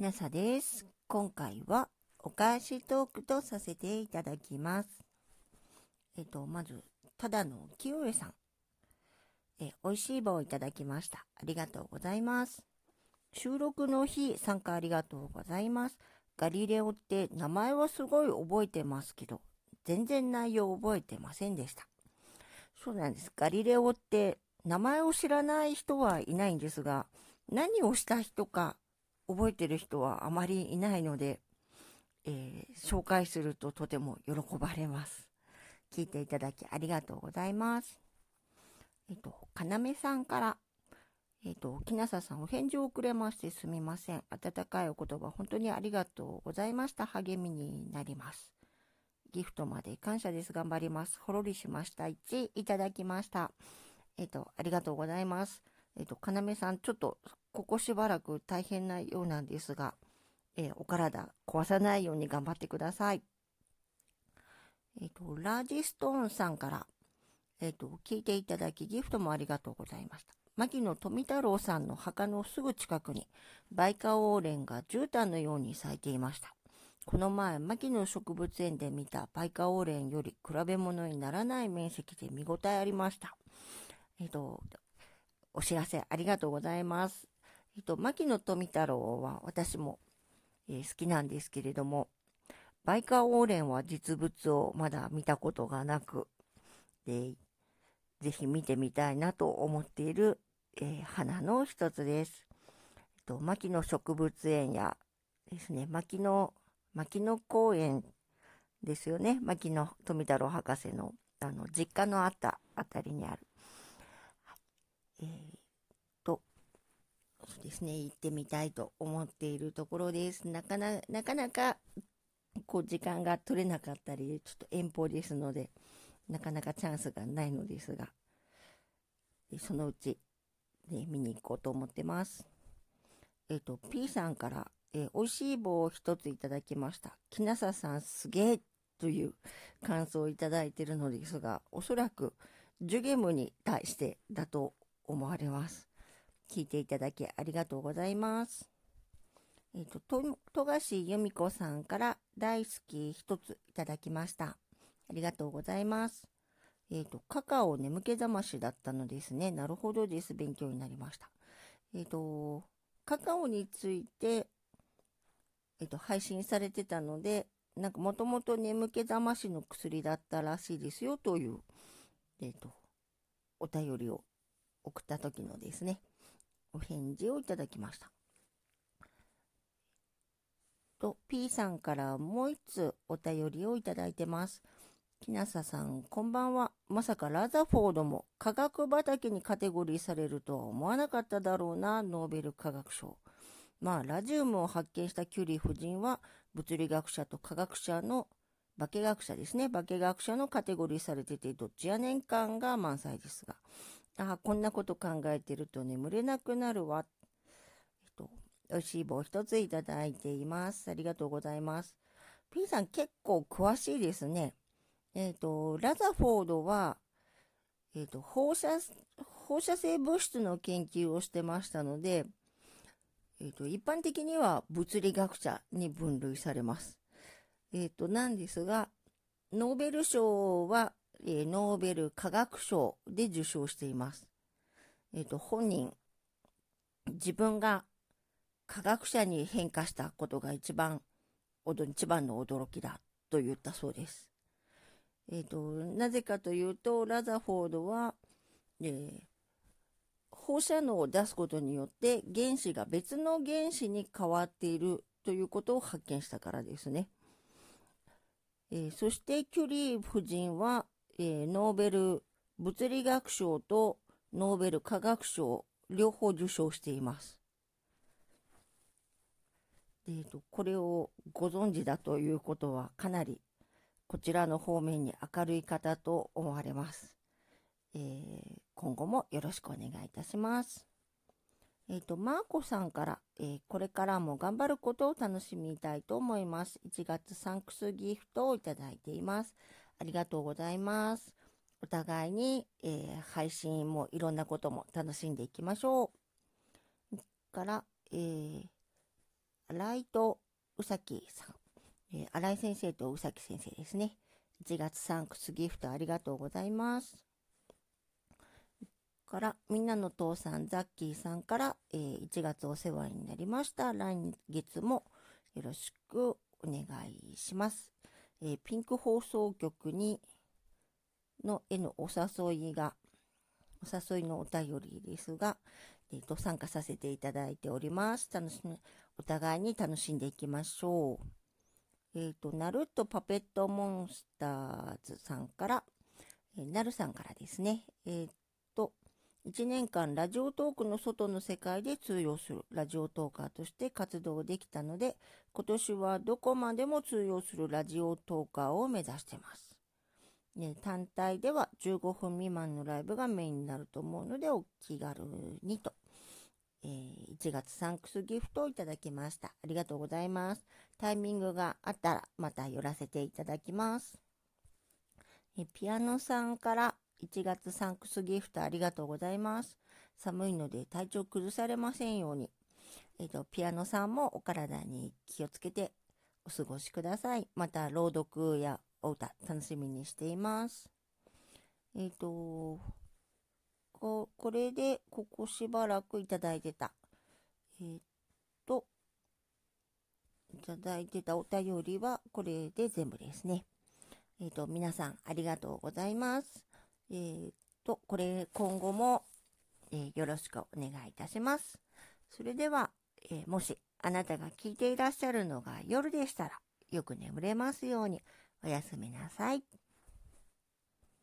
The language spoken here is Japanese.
きなさです。今回はお返しトークとさせていただきます。えっと、まず、ただの清江さん。え、美味しい棒をいただきました。ありがとうございます。収録の日参加ありがとうございます。ガリレオって名前はすごい覚えてますけど、全然内容覚えてませんでした。そうなんです。ガリレオって名前を知らない人はいないんですが、何をした人か覚えてる人はあまりいないので、えー、紹介するととても喜ばれます。聞いていただきありがとうございます。えっと、かなめさんから、えっと、きなささんお返事をくれましてすみません。温かいお言葉本当にありがとうございました。励みになります。ギフトまで感謝です。頑張ります。ほろりしました。1いただきました。えっと、ありがとうございます。えっと、かなめさん、ちょっと、ここしばらく大変なようなんですが、えー、お体壊さないように頑張ってください。えっと、ラージストーンさんから、えっと、聞いていただき、ギフトもありがとうございました。牧野富太郎さんの墓のすぐ近くに、バイカオーレンが絨毯のように咲いていました。この前、牧野植物園で見たバイカオーレンより比べ物にならない面積で見応えありました。えっと、お知らせありがとうございます。えっと、牧野富太郎は私も、えー、好きなんですけれども、バイカーオーレンは実物をまだ見たことがなく、で、ぜひ見てみたいなと思っている、えー、花の一つです。えっと、牧野植物園やですね、牧野、牧野公園ですよね。牧野富太郎博士の、あの、実家のあったあたりにある。えー、ですね、行ってみたいと思っているところです。なかななかなか、こう、時間が取れなかったり、ちょっと遠方ですので、なかなかチャンスがないのですが、そのうち、ね、見に行こうと思ってます。えっ、ー、と、P さんから、えー、美味しい棒を一ついただきました。木なささんすげえという感想をいただいているのですが、おそらくジュゲムに対してだと思われます。聞いていただきありがとうございます。えっ、ー、と、富樫由美子さんから大好き一ついただきました。ありがとうございます。えっ、ー、と、カカオ眠気覚ましだったのですね。なるほどです。勉強になりました。えっ、ー、と、カカオについて、えっ、と、配信されてたので、なんかもともと眠気覚ましの薬だったらしいですよという、えっ、と、お便りを送った時のですね、お返事をいただきました。と、P さんからもう一つお便りをいただいてます。きなささん、こんばんは。まさかラザフォードも科学畑にカテゴリーされるとは思わなかっただろうな、ノーベル化学賞。まあ、ラジウムを発見したキュリー夫人は、物理学者と科学者の、化学者ですね。化学者のカテゴリーされてて、どっちや年間が満載ですが。あ、こんなこと考えてると眠れなくなるわ。えっと、美味しい棒一ついただいています。ありがとうございます。P さん結構詳しいですね。えっ、と、ラザフォードは、えっ、と、放射、放射性物質の研究をしてましたので、えっ、と、一般的には物理学者に分類されます。えっ、と、なんですが、ノーベル賞はえ、ノーベル化学賞で受賞しています。えっ、ー、と、本人、自分が科学者に変化したことが一番、一番の驚きだと言ったそうです。えっ、ー、と、なぜかというと、ラザフォードは、え放射能を出すことによって原子が別の原子に変わっているということを発見したからですね。えそしてキュリー夫人は、えー、ノーベル物理学賞とノーベル化学賞両方受賞しています。えーと、これをご存知だということはかなりこちらの方面に明るい方と思われます。えー、今後もよろしくお願いいたします。えっ、ー、と、マーコさんから、えー、これからも頑張ることを楽しみたいと思います。1月サンクスギフトをいただいています。ありがとうございます。お互いに、えー、配信もいろんなことも楽しんでいきましょう。から、えー、新井と宇崎さん、えー、新井先生と宇崎先生ですね。1月サンクスギフトありがとうございます。から、みんなの父さん、ザッキーさんから、えー、1月お世話になりました。来月もよろしくお願いします。えー、ピンク放送局に、のへのお誘いが、お誘いのお便りですが、え、ー、と、参加させていただいております。楽しみ、お互いに楽しんでいきましょう。えっ、ー、と、ナルトパペットモンスターズさんから、えー、ナルさんからですね、え、ー、1年間ラジオトークの外の世界で通用するラジオトーカーとして活動できたので、今年はどこまでも通用するラジオトーカーを目指してます。ね、単体では15分未満のライブがメインになると思うので、お気軽にと。えー、1月サンクスギフトをいただきました。ありがとうございます。タイミングがあったらまた寄らせていただきます。えピアノさんから1月サンクスギフトありがとうございます。寒いので体調崩されませんように。えっ、ー、と、ピアノさんもお体に気をつけてお過ごしください。また朗読やお歌楽しみにしています。えっ、ー、と、ここれでここしばらくいただいてた。えっ、と、いただいてたお便りはこれで全部ですね。えっ、と、皆さんありがとうございます。えっ、と、これ今後も、えよろしくお願いいたします。それでは、えもしあなたが聞いていらっしゃるのが夜でしたら、よく眠れますように。おやすみなさい。